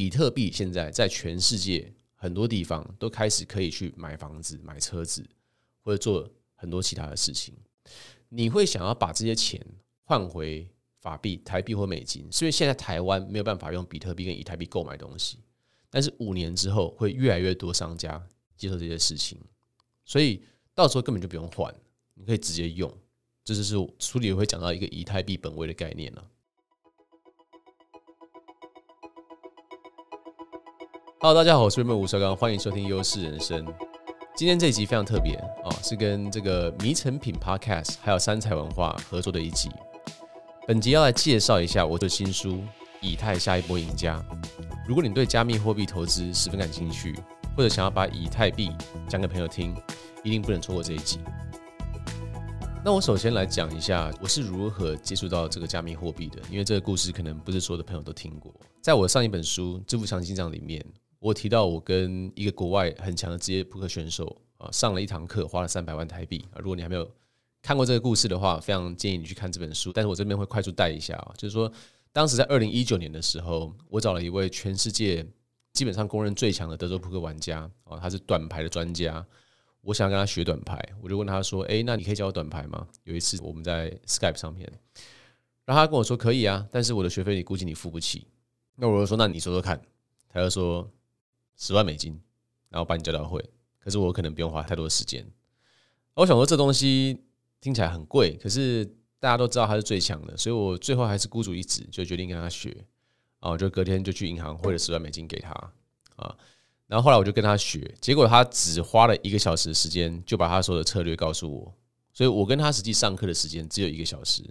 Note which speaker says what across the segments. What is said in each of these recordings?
Speaker 1: 比特币现在在全世界很多地方都开始可以去买房子、买车子，或者做很多其他的事情。你会想要把这些钱换回法币、台币或美金，是因为现在台湾没有办法用比特币跟以太币购买东西，但是五年之后会越来越多商家接受这些事情，所以到时候根本就不用换，你可以直接用。这就是书里会讲到一个以太币本位的概念了。Hello，大家好，我是 Raymond 吴绍刚，欢迎收听优势人生。今天这一集非常特别哦，是跟这个迷城品 Podcast 还有三彩文化合作的一集。本集要来介绍一下我的新书《以太下一波赢家》。如果你对加密货币投资十分感兴趣，或者想要把以太币讲给朋友听，一定不能错过这一集。那我首先来讲一下我是如何接触到这个加密货币的，因为这个故事可能不是所有的朋友都听过。在我上一本书《致富强心脏》里面。我提到我跟一个国外很强的职业扑克选手啊上了一堂课，花了三百万台币啊。如果你还没有看过这个故事的话，非常建议你去看这本书。但是我这边会快速带一下啊，就是说当时在二零一九年的时候，我找了一位全世界基本上公认最强的德州扑克玩家啊，他是短牌的专家。我想跟他学短牌，我就问他说：“诶，那你可以教我短牌吗？”有一次我们在 Skype 上面，然后他跟我说：“可以啊，但是我的学费你估计你付不起。”那我就说：“那你说说看。”他就说。十万美金，然后把你教到会，可是我可能不用花太多时间。我想说这东西听起来很贵，可是大家都知道他是最强的，所以我最后还是孤注一掷，就决定跟他学。啊，我就隔天就去银行汇了十万美金给他啊。然后后来我就跟他学，结果他只花了一个小时的时间就把他所有的策略告诉我，所以我跟他实际上课的时间只有一个小时。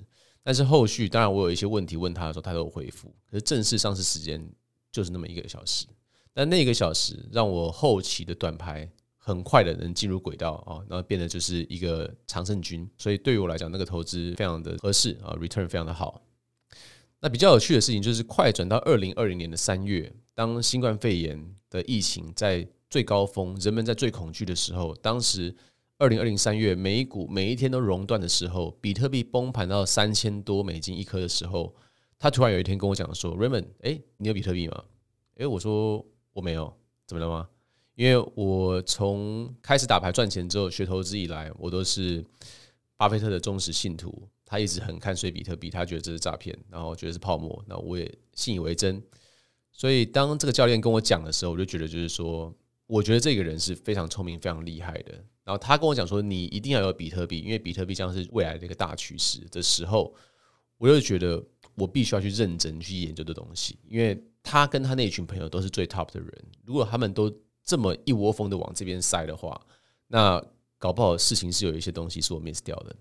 Speaker 1: 但是后续当然我有一些问题问他的时候，他都有回复，可是正式上市时间就是那么一个小时。但那一个小时让我后期的短牌很快的能进入轨道啊，然后变得就是一个常胜军，所以对于我来讲，那个投资非常的合适啊，return 非常的好。那比较有趣的事情就是快转到二零二零年的三月，当新冠肺炎的疫情在最高峰，人们在最恐惧的时候，当时二零二零三月美股每一天都熔断的时候，比特币崩盘到三千多美金一颗的时候，他突然有一天跟我讲说：“Raymond，哎，你有比特币吗？”哎，我说。我没有，怎么了吗？因为我从开始打牌赚钱之后学投资以来，我都是巴菲特的忠实信徒。他一直很看衰比特币，他觉得这是诈骗，然后觉得是泡沫，那我也信以为真。所以当这个教练跟我讲的时候，我就觉得就是说，我觉得这个人是非常聪明、非常厉害的。然后他跟我讲说，你一定要有比特币，因为比特币将是未来的一个大趋势的时候，我就觉得我必须要去认真去研究的东西，因为。他跟他那群朋友都是最 top 的人，如果他们都这么一窝蜂的往这边塞的话，那搞不好事情是有一些东西是我 miss 掉的，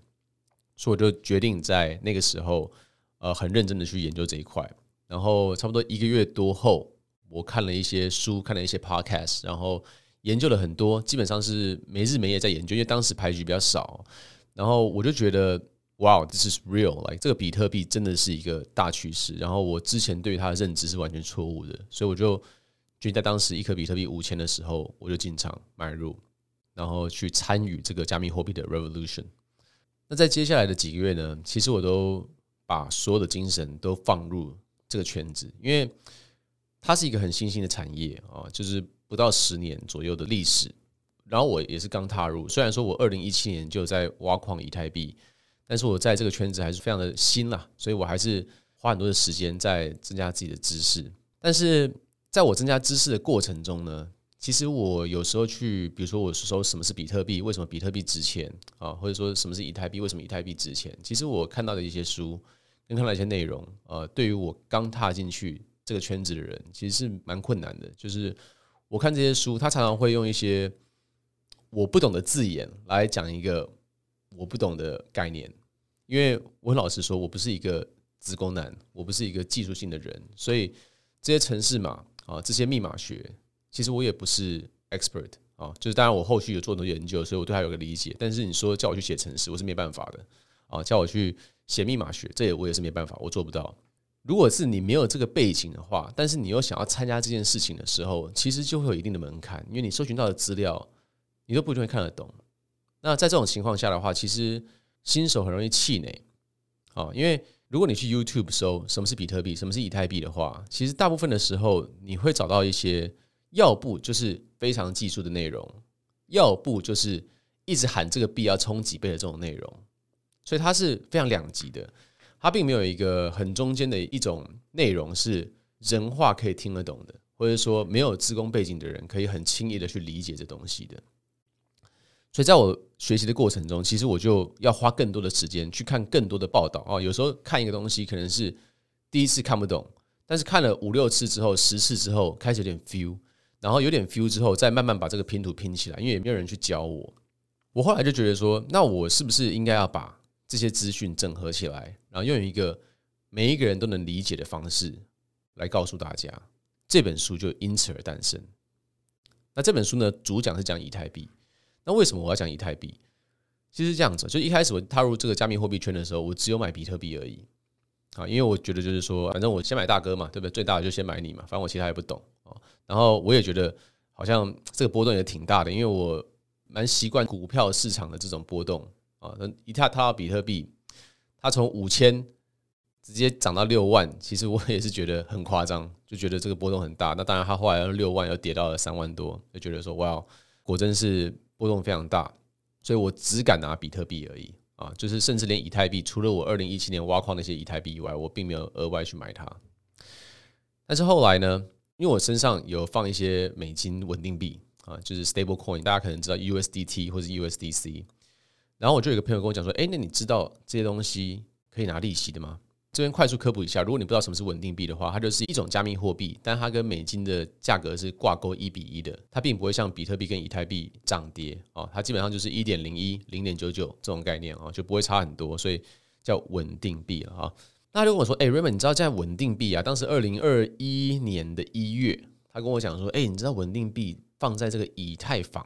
Speaker 1: 所以我就决定在那个时候，呃，很认真的去研究这一块。然后差不多一个月多后，我看了一些书，看了一些 podcast，然后研究了很多，基本上是没日没夜在研究，因为当时牌局比较少，然后我就觉得。哇这是 real！like 这个比特币真的是一个大趋势。然后我之前对它的认知是完全错误的，所以我就就在当时一颗比特币五千的时候，我就进场买入，然后去参与这个加密货币的 revolution。那在接下来的几个月呢，其实我都把所有的精神都放入这个圈子，因为它是一个很新兴的产业啊，就是不到十年左右的历史。然后我也是刚踏入，虽然说我二零一七年就在挖矿以太币。但是我在这个圈子还是非常的新啦，所以我还是花很多的时间在增加自己的知识。但是在我增加知识的过程中呢，其实我有时候去，比如说我说什么是比特币，为什么比特币值钱啊，或者说什么是以太币，为什么以太币值钱？其实我看到的一些书跟看到一些内容，呃，对于我刚踏进去这个圈子的人，其实是蛮困难的。就是我看这些书，他常常会用一些我不懂的字眼来讲一个我不懂的概念。因为我很老实说，我不是一个资工男，我不是一个技术性的人，所以这些程式码啊，这些密码学，其实我也不是 expert 啊。就是当然，我后续有做很多研究，所以我对它有个理解。但是你说叫我去写程式，我是没办法的啊。叫我去写密码学，这也我也是没办法，我做不到。如果是你没有这个背景的话，但是你又想要参加这件事情的时候，其实就会有一定的门槛，因为你搜寻到的资料，你都不一定会看得懂。那在这种情况下的话，其实。新手很容易气馁，啊，因为如果你去 YouTube 搜什么是比特币，什么是以太币的话，其实大部分的时候你会找到一些，要不就是非常技术的内容，要不就是一直喊这个币要冲几倍的这种内容，所以它是非常两极的，它并没有一个很中间的一种内容是人话可以听得懂的，或者说没有资工背景的人可以很轻易的去理解这东西的。所以，在我学习的过程中，其实我就要花更多的时间去看更多的报道啊。有时候看一个东西，可能是第一次看不懂，但是看了五六次之后、十次之后，开始有点 feel，然后有点 feel 之后，再慢慢把这个拼图拼起来。因为也没有人去教我，我后来就觉得说，那我是不是应该要把这些资讯整合起来，然后用一个每一个人都能理解的方式来告诉大家？这本书就因此而诞生。那这本书呢，主讲是讲以太币。那为什么我要讲以太币？其实这样子，就一开始我踏入这个加密货币圈的时候，我只有买比特币而已啊，因为我觉得就是说，反正我先买大哥嘛，对不对？最大的就先买你嘛，反正我其他也不懂啊。然后我也觉得好像这个波动也挺大的，因为我蛮习惯股票市场的这种波动啊。那一踏踏到比特币，它从五千直接涨到六万，其实我也是觉得很夸张，就觉得这个波动很大。那当然，它后来六万又跌到了三万多，就觉得说哇，果真是。波动非常大，所以我只敢拿比特币而已啊！就是甚至连以太币，除了我二零一七年挖矿那些以太币以外，我并没有额外去买它。但是后来呢，因为我身上有放一些美金稳定币啊，就是 stable coin，大家可能知道 USDT 或者 USDC。然后我就有个朋友跟我讲说：“哎，那你知道这些东西可以拿利息的吗？”这边快速科普一下，如果你不知道什么是稳定币的话，它就是一种加密货币，但它跟美金的价格是挂钩一比一的，它并不会像比特币跟以太币涨跌哦，它基本上就是一点零一、零点九九这种概念哦，就不会差很多，所以叫稳定币了哈。那如果说：“哎，Raymond，你知道在稳定币啊？当时二零二一年的一月，他跟我讲说：哎，你知道稳定币放在这个以太坊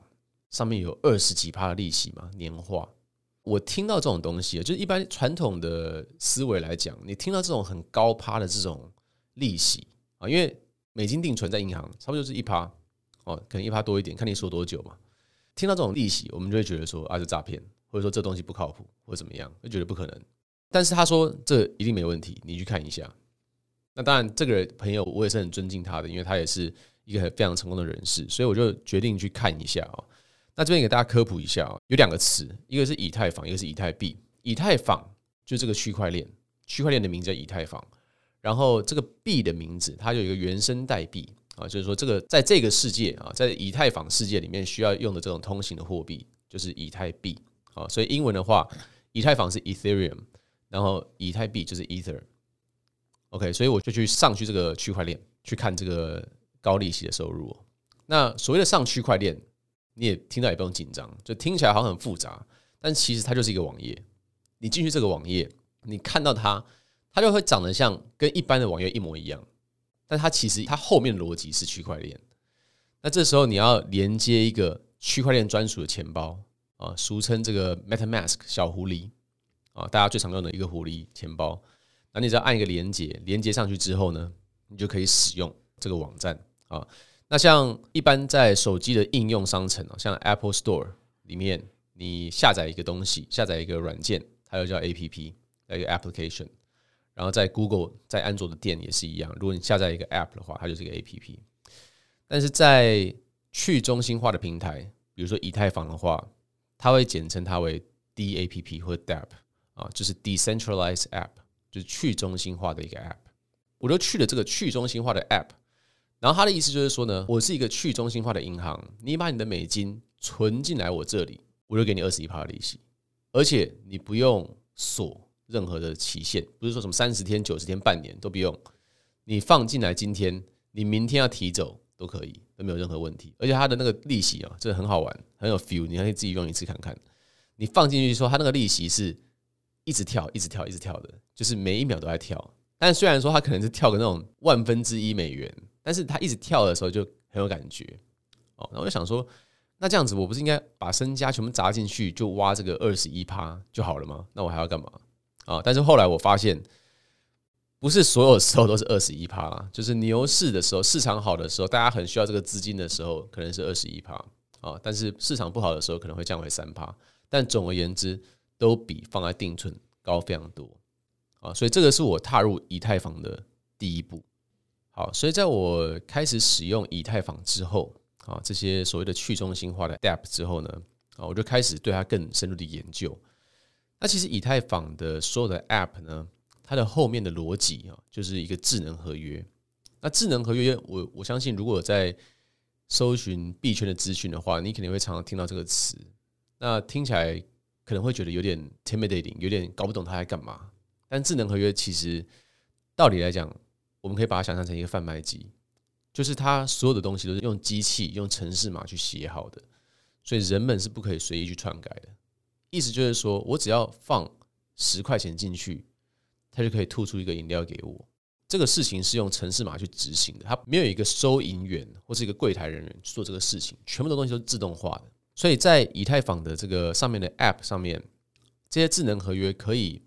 Speaker 1: 上面有二十几趴的利息吗？年化？”我听到这种东西，就是一般传统的思维来讲，你听到这种很高趴的这种利息啊，因为美金定存在银行差不多就是一趴哦，可能一趴多一点，看你说多久嘛。听到这种利息，我们就会觉得说啊，是诈骗，或者说这东西不靠谱，或者怎么样，就觉得不可能。但是他说这一定没问题，你去看一下。那当然，这个朋友我也是很尊敬他的，因为他也是一个非常成功的人士，所以我就决定去看一下啊。那这边给大家科普一下啊，有两个词，一个是以太坊，一个是以太币。以太坊就这个区块链，区块链的名字叫以太坊。然后这个币的名字，它有一个原生代币啊，就是说这个在这个世界啊，在以太坊世界里面需要用的这种通行的货币，就是以太币啊。所以英文的话，以太坊是 Ethereum，然后以太币就是 Ether。OK，所以我就去上去这个区块链去看这个高利息的收入。那所谓的上区块链。你也听到也不用紧张，就听起来好像很复杂，但其实它就是一个网页。你进去这个网页，你看到它，它就会长得像跟一般的网页一模一样，但它其实它后面逻辑是区块链。那这时候你要连接一个区块链专属的钱包啊，俗称这个 MetaMask 小狐狸啊，大家最常用的一个狐狸钱包。那你只要按一个连接，连接上去之后呢，你就可以使用这个网站啊。那像一般在手机的应用商城，像 Apple Store 里面，你下载一个东西，下载一个软件，它又叫 APP，一个 application。然后在 Google 在安卓的店也是一样，如果你下载一个 App 的话，它就是一个 APP。但是在去中心化的平台，比如说以太坊的话，它会简称它为 DApp 或 DApp 啊，就是 Decentralized App，就是去中心化的一个 App。我就去了这个去中心化的 App。然后他的意思就是说呢，我是一个去中心化的银行，你把你的美金存进来我这里，我就给你二十一趴的利息，而且你不用锁任何的期限，不是说什么三十天、九十天、半年都不用，你放进来今天，你明天要提走都可以，都没有任何问题。而且它的那个利息啊，真的很好玩，很有 feel，你可以自己用一次看看。你放进去说，它那个利息是一直跳、一直跳、一直跳的，就是每一秒都在跳。但虽然说它可能是跳个那种万分之一美元。但是他一直跳的时候就很有感觉哦，然后我就想说，那这样子我不是应该把身家全部砸进去，就挖这个二十一趴就好了吗？那我还要干嘛啊？但是后来我发现，不是所有时候都是二十一趴，就是牛市的时候，市场好的时候，大家很需要这个资金的时候，可能是二十一趴啊，但是市场不好的时候，可能会降为三趴。但总而言之，都比放在定存高非常多。啊，所以这个是我踏入以太坊的第一步。好，所以在我开始使用以太坊之后啊，这些所谓的去中心化的 App 之后呢，啊，我就开始对它更深入的研究。那其实以太坊的所有的 App 呢，它的后面的逻辑啊，就是一个智能合约。那智能合约，我我相信，如果在搜寻币圈的资讯的话，你肯定会常常听到这个词。那听起来可能会觉得有点 intimidating，有点搞不懂它在干嘛。但智能合约其实道理来讲，我们可以把它想象成一个贩卖机，就是它所有的东西都是用机器、用程式码去写好的，所以人们是不可以随意去篡改的。意思就是说，我只要放十块钱进去，它就可以吐出一个饮料给我。这个事情是用程式码去执行的，它没有一个收银员或是一个柜台人员去做这个事情，全部的东西都是自动化的。所以在以太坊的这个上面的 App 上面，这些智能合约可以。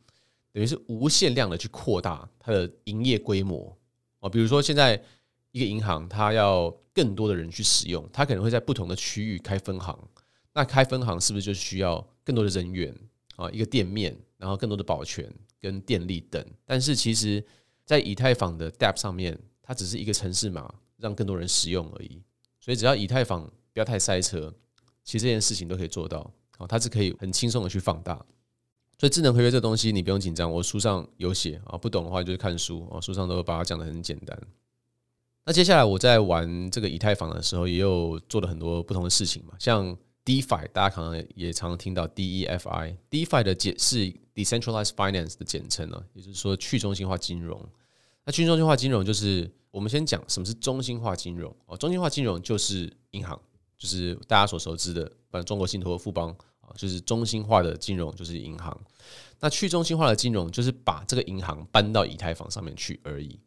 Speaker 1: 等于是无限量的去扩大它的营业规模啊，比如说现在一个银行，它要更多的人去使用，它可能会在不同的区域开分行。那开分行是不是就需要更多的人员啊？一个店面，然后更多的保全跟电力等。但是其实，在以太坊的 DApp 上面，它只是一个程式码，让更多人使用而已。所以只要以太坊不要太塞车，其实这件事情都可以做到啊，它是可以很轻松的去放大。所以智能合约这东西你不用紧张，我书上有写啊，不懂的话就是看书啊，书上都把它讲得很简单。那接下来我在玩这个以太坊的时候，也有做了很多不同的事情嘛，像 DeFi，大家可能也常常听到 DeFi，DeFi 的简是 Decentralized Finance 的简称呢，也就是说去中心化金融。那去中心化金融就是我们先讲什么是中心化金融啊？中心化金融就是银行，就是大家所熟知的，反正中国信托、富邦。就是中心化的金融，就是银行。那去中心化的金融，就是把这个银行搬到以太坊上面去而已。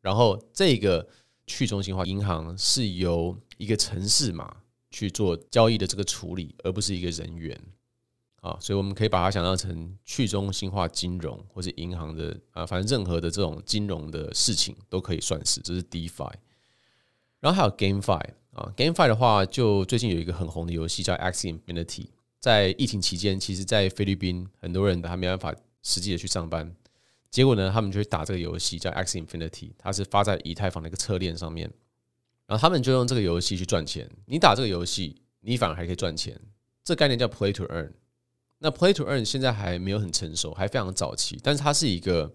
Speaker 1: 然后，这个去中心化银行是由一个城市嘛去做交易的这个处理，而不是一个人员。啊，所以我们可以把它想象成去中心化金融，或是银行的啊，反正任何的这种金融的事情都可以算是，这是 DeFi。然后还有 GameFi 啊，GameFi 的话，就最近有一个很红的游戏叫 Axie Infinity。在疫情期间，其实，在菲律宾很多人还没办法实际的去上班，结果呢，他们就去打这个游戏，叫 X Infinity，它是发在以太坊的一个侧链上面，然后他们就用这个游戏去赚钱。你打这个游戏，你反而还可以赚钱。这概念叫 Play to Earn。那 Play to Earn 现在还没有很成熟，还非常早期，但是它是一个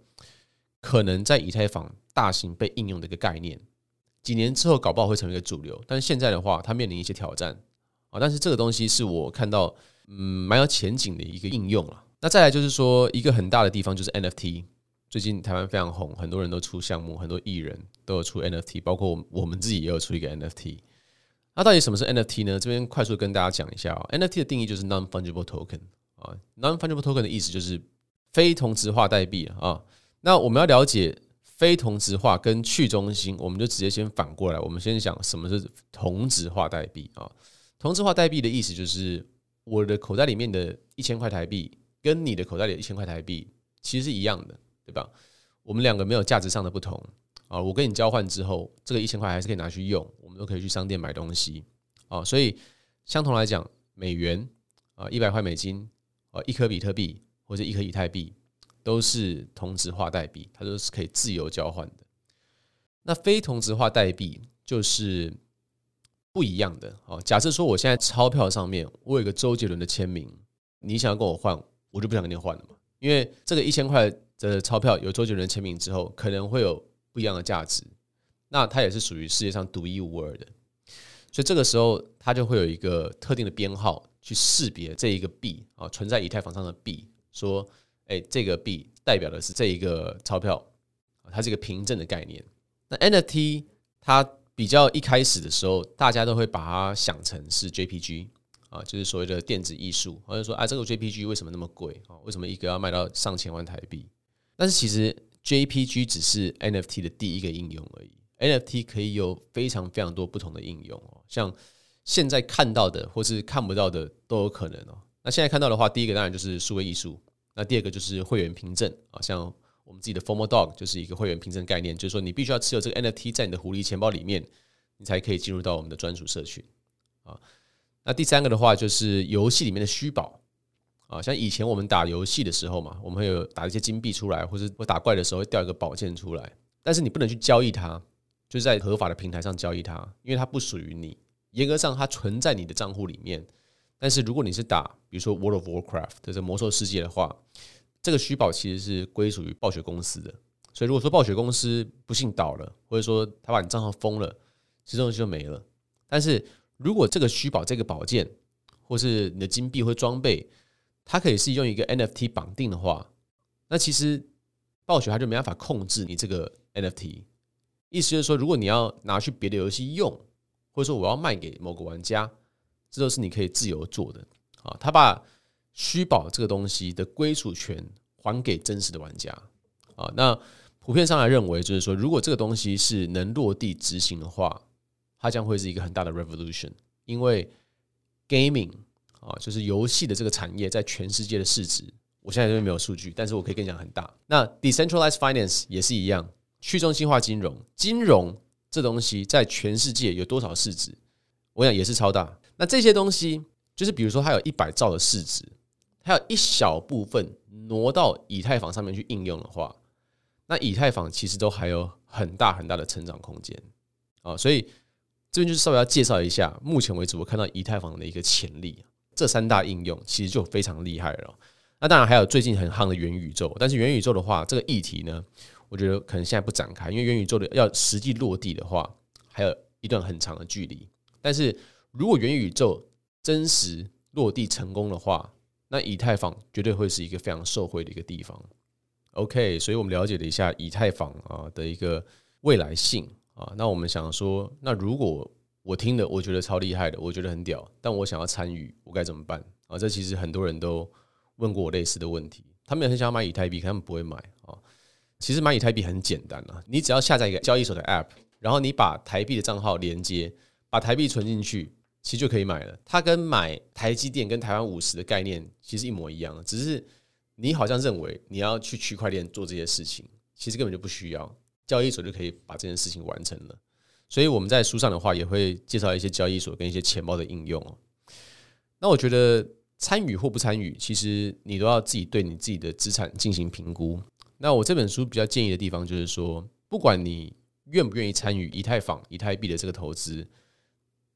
Speaker 1: 可能在以太坊大型被应用的一个概念。几年之后，搞不好会成为一个主流。但是现在的话，它面临一些挑战啊。但是这个东西是我看到。嗯，蛮有前景的一个应用了。那再来就是说，一个很大的地方就是 NFT。最近台湾非常红，很多人都出项目，很多艺人都有出 NFT，包括我们自己也有出一个 NFT。那到底什么是 NFT 呢？这边快速跟大家讲一下啊。NFT 的定义就是 Non-Fungible Token 啊，Non-Fungible Token 的意思就是非同质化代币啊。那我们要了解非同质化跟去中心，我们就直接先反过来，我们先想什么是同质化代币啊。同质化代币的意思就是。我的口袋里面的一千块台币，跟你的口袋里的一千块台币其实是一样的，对吧？我们两个没有价值上的不同啊。我跟你交换之后，这个一千块还是可以拿去用，我们都可以去商店买东西啊。所以相同来讲，美元啊，一百块美金啊，一颗比特币或者一颗以太币，都是同质化代币，它都是可以自由交换的。那非同质化代币就是。不一样的哦。假设说我现在钞票上面我有个周杰伦的签名，你想要跟我换，我就不想跟你换了嘛。因为这个一千块的钞票有周杰伦签名之后，可能会有不一样的价值。那它也是属于世界上独一无二的，所以这个时候它就会有一个特定的编号去识别这一个币啊，存在以太坊上的币，说，哎，这个币代表的是这一个钞票，它是一个凭证的概念。那 NFT 它。比较一开始的时候，大家都会把它想成是 JPG 啊，就是所谓的电子艺术，或者说啊，这个 JPG 为什么那么贵啊？为什么一个要卖到上千万台币？但是其实 JPG 只是 NFT 的第一个应用而已，NFT 可以有非常非常多不同的应用哦，像现在看到的或是看不到的都有可能哦。那现在看到的话，第一个当然就是数位艺术，那第二个就是会员凭证啊，像。我们自己的 Formal Dog 就是一个会员凭证概念，就是说你必须要持有这个 NFT 在你的狐狸钱包里面，你才可以进入到我们的专属社群啊。那第三个的话就是游戏里面的虚宝啊，像以前我们打游戏的时候嘛，我们会有打一些金币出来，或者我打怪的时候会掉一个宝剑出来，但是你不能去交易它，就是在合法的平台上交易它，因为它不属于你。严格上它存在你的账户里面，但是如果你是打比如说 World of Warcraft 这个魔兽世界的话，这个虚宝其实是归属于暴雪公司的。所以如果说暴雪公司不幸倒了，或者说他把你账号封了，这东西就没了。但是如果这个虚宝这个宝剑，或是你的金币或装备，它可以是用一个 NFT 绑定的话，那其实暴雪它就没办法控制你这个 NFT。意思就是说，如果你要拿去别的游戏用，或者说我要卖给某个玩家，这都是你可以自由做的啊。他把虚宝这个东西的归属权还给真实的玩家啊。那普遍上来认为，就是说，如果这个东西是能落地执行的话，它将会是一个很大的 revolution，因为 gaming。啊，就是游戏的这个产业在全世界的市值，我现在这边没有数据，但是我可以跟你讲很大。那 decentralized finance 也是一样，去中心化金融，金融这东西在全世界有多少市值？我想也是超大。那这些东西，就是比如说它有一百兆的市值，它有一小部分挪到以太坊上面去应用的话，那以太坊其实都还有很大很大的成长空间啊。所以这边就是稍微要介绍一下，目前为止我看到以太坊的一个潜力。这三大应用其实就非常厉害了。那当然还有最近很夯的元宇宙，但是元宇宙的话，这个议题呢，我觉得可能现在不展开，因为元宇宙的要实际落地的话，还有一段很长的距离。但是如果元宇宙真实落地成功的话，那以太坊绝对会是一个非常受惠的一个地方。OK，所以我们了解了一下以太坊啊的一个未来性啊，那我们想说，那如果我听的，我觉得超厉害的，我觉得很屌，但我想要参与，我该怎么办啊？这其实很多人都问过我类似的问题，他们也很想买以太币，可他们不会买啊。其实买以太币很简单啊，你只要下载一个交易所的 App，然后你把台币的账号连接，把台币存进去，其实就可以买了。它跟买台积电跟台湾五十的概念其实一模一样，只是你好像认为你要去区块链做这些事情，其实根本就不需要，交易所就可以把这件事情完成了。所以我们在书上的话也会介绍一些交易所跟一些钱包的应用哦。那我觉得参与或不参与，其实你都要自己对你自己的资产进行评估。那我这本书比较建议的地方就是说，不管你愿不愿意参与以太坊、以太币的这个投资，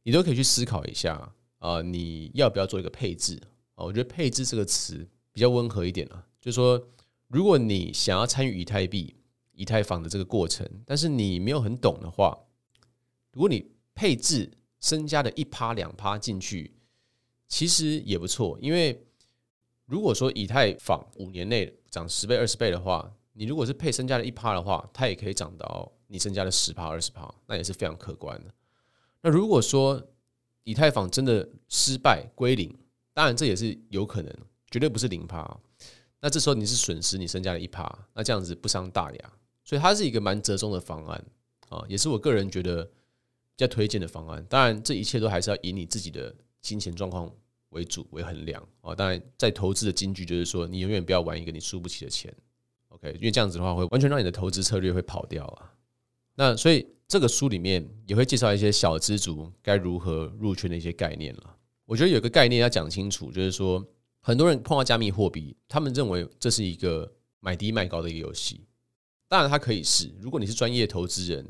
Speaker 1: 你都可以去思考一下啊，你要不要做一个配置啊？我觉得配置这个词比较温和一点啊，就是说，如果你想要参与以太币、以太坊的这个过程，但是你没有很懂的话，如果你配置身家的一趴两趴进去，其实也不错。因为如果说以太坊五年内涨十倍、二十倍的话，你如果是配身家的一趴的话，它也可以涨到你身家的十趴、二十趴，那也是非常可观的。那如果说以太坊真的失败归零，当然这也是有可能，绝对不是零趴。那这时候你是损失你身家的一趴，那这样子不伤大雅，所以它是一个蛮折中的方案啊，也是我个人觉得比。较推荐的方案，当然这一切都还是要以你自己的金钱状况为主为衡量啊。当然，在投资的金句就是说，你永远不要玩一个你输不起的钱，OK？因为这样子的话，会完全让你的投资策略会跑掉啊。那所以这个书里面也会介绍一些小资族该如何入圈的一些概念了。我觉得有个概念要讲清楚，就是说很多人碰到加密货币，他们认为这是一个买低卖高的一个游戏。当然，它可以是，如果你是专业投资人。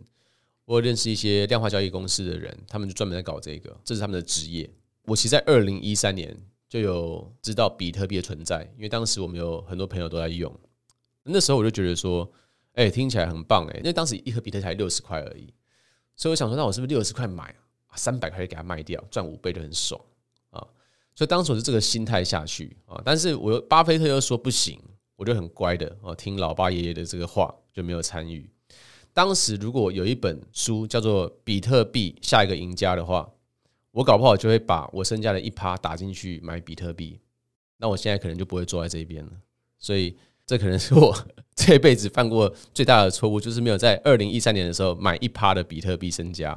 Speaker 1: 我认识一些量化交易公司的人，他们就专门在搞这个，这是他们的职业。我其实在二零一三年就有知道比特币的存在，因为当时我们有很多朋友都在用。那时候我就觉得说，哎，听起来很棒哎，因为当时一盒比特币才六十块而已，所以我想说，那我是不是六十块买，三百块就给它卖掉，赚五倍就很爽啊？所以当时我是这个心态下去啊，但是我巴菲特又说不行，我就很乖的哦，听老爸爷爷的这个话，就没有参与。当时如果有一本书叫做《比特币下一个赢家》的话，我搞不好就会把我身家的一趴打进去买比特币。那我现在可能就不会坐在这边了。所以这可能是我 这辈子犯过最大的错误，就是没有在二零一三年的时候买一趴的比特币身家。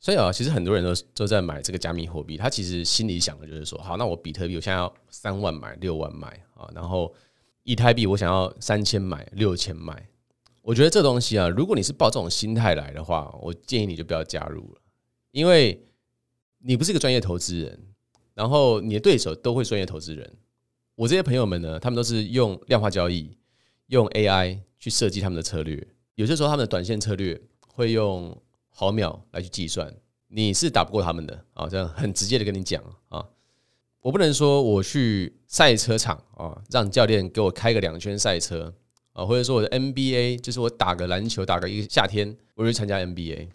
Speaker 1: 所以啊，其实很多人都都在买这个加密货币，他其实心里想的就是说，好，那我比特币我现在要三万买，六万买啊，然后以太币我想要三千买，六千买。我觉得这东西啊，如果你是抱这种心态来的话，我建议你就不要加入了，因为你不是一个专业投资人，然后你的对手都会专业投资人。我这些朋友们呢，他们都是用量化交易，用 AI 去设计他们的策略。有些时候他们的短线策略会用毫秒来去计算，你是打不过他们的啊！这样很直接的跟你讲啊，我不能说我去赛车场啊，让教练给我开个两圈赛车啊，或者说我的 NBA 就是我打个篮球，打个一个夏天，我就去参加 NBA。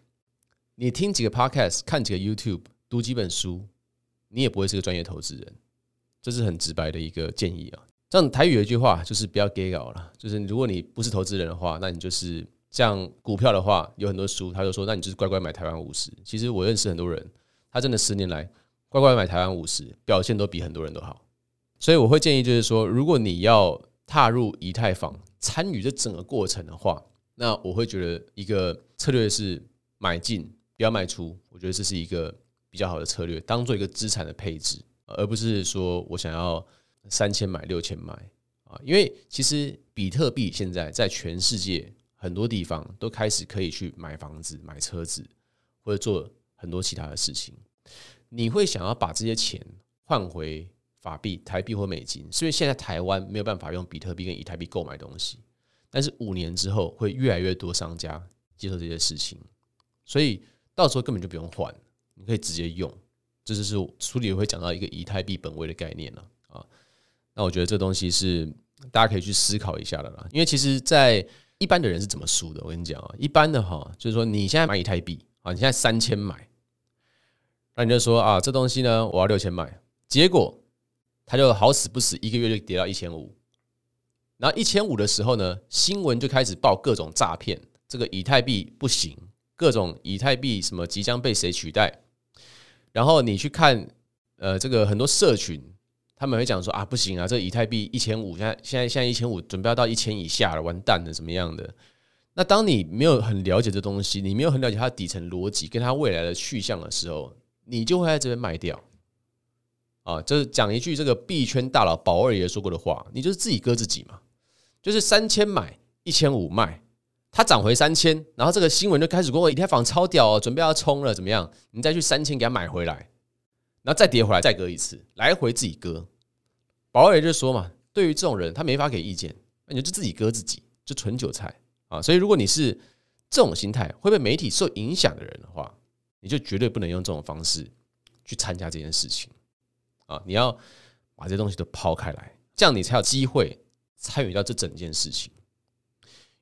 Speaker 1: 你听几个 Podcast，看几个 YouTube，读几本书，你也不会是个专业投资人。这是很直白的一个建议啊。像台语有一句话，就是不要给稿了。就是如果你不是投资人的话，那你就是像股票的话，有很多书，他就说，那你就是乖乖买台湾五十。其实我认识很多人，他真的十年来乖乖买台湾五十，表现都比很多人都好。所以我会建议，就是说，如果你要踏入以太坊，参与这整个过程的话，那我会觉得一个策略是买进。不要卖出，我觉得这是一个比较好的策略，当做一个资产的配置，而不是说我想要三千买六千买啊。因为其实比特币现在在全世界很多地方都开始可以去买房子、买车子，或者做很多其他的事情。你会想要把这些钱换回法币、台币或美金，是因为现在台湾没有办法用比特币跟以台币购买东西，但是五年之后会越来越多商家接受这些事情，所以。到时候根本就不用换，你可以直接用。这就是书里会讲到一个以太币本位的概念了啊。那我觉得这东西是大家可以去思考一下的啦。因为其实，在一般的人是怎么输的？我跟你讲啊，一般的哈，就是说你现在买以太币啊，你现在三千买，那你就说啊，这东西呢，我要六千买，结果他就好死不死一个月就跌到一千五，然后一千五的时候呢，新闻就开始报各种诈骗，这个以太币不行。各种以太币什么即将被谁取代？然后你去看，呃，这个很多社群，他们会讲说啊，不行啊，这以太币一千五，现在现在现在一千五，准备要到一千以下了，完蛋了，怎么样的？那当你没有很了解这东西，你没有很了解它的底层逻辑跟它未来的去向的时候，你就会在这边卖掉。啊，就是讲一句这个币圈大佬宝二爷说过的话，你就是自己割自己嘛，就是三千买，一千五卖。它涨回三千，然后这个新闻就开始过，以太坊超屌哦，准备要冲了，怎么样？你再去三千给它买回来，然后再跌回来，再割一次，来回自己割。宝二爷就说嘛，对于这种人，他没法给意见，那你就自己割自己，就纯韭菜啊。所以如果你是这种心态，会被媒体受影响的人的话，你就绝对不能用这种方式去参加这件事情啊！你要把这些东西都抛开来，这样你才有机会参与到这整件事情。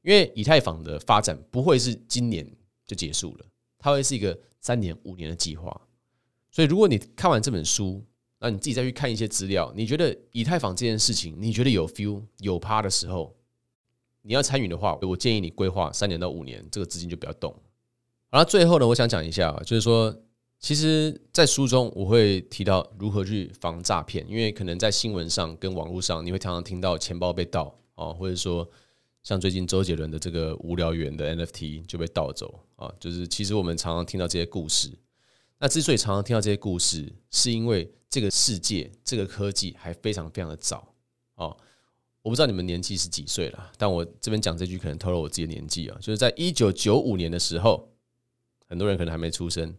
Speaker 1: 因为以太坊的发展不会是今年就结束了，它会是一个三年、五年的计划。所以，如果你看完这本书，那你自己再去看一些资料，你觉得以太坊这件事情，你觉得有 feel、有趴的时候，你要参与的话，我建议你规划三年到五年，这个资金就不要动。然后最后呢，我想讲一下，就是说，其实，在书中我会提到如何去防诈骗，因为可能在新闻上跟网络上，你会常常听到钱包被盗啊，或者说。像最近周杰伦的这个无聊猿的 NFT 就被盗走啊，就是其实我们常常听到这些故事。那之所以常常听到这些故事，是因为这个世界这个科技还非常非常的早啊。我不知道你们年纪是几岁了，但我这边讲这句可能透露我自己的年纪啊，就是在一九九五年的时候，很多人可能还没出生。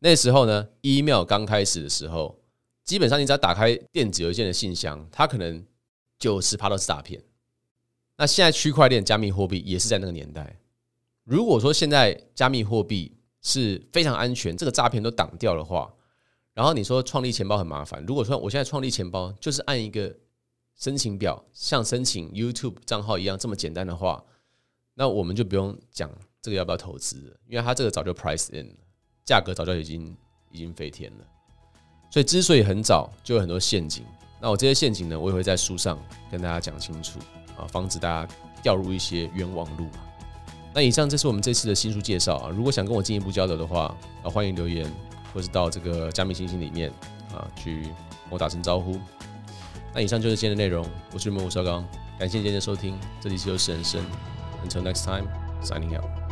Speaker 1: 那时候呢，email 刚开始的时候，基本上你只要打开电子邮件的信箱，它可能九十趴都是诈骗。那现在区块链、加密货币也是在那个年代。如果说现在加密货币是非常安全，这个诈骗都挡掉的话，然后你说创立钱包很麻烦。如果说我现在创立钱包就是按一个申请表，像申请 YouTube 账号一样这么简单的话，那我们就不用讲这个要不要投资了，因为它这个早就 price in 了，价格早就已经已经飞天了。所以之所以很早就有很多陷阱，那我这些陷阱呢，我也会在书上跟大家讲清楚。啊，防止大家掉入一些冤枉路。那以上这是我们这次的新书介绍啊。如果想跟我进一步交流的话，啊，欢迎留言，或是到这个加密星星里面啊去跟我打声招呼。那以上就是今天的内容，我是吴绍刚，感谢今天的收听，这里是优势人生，Until next time, signing out.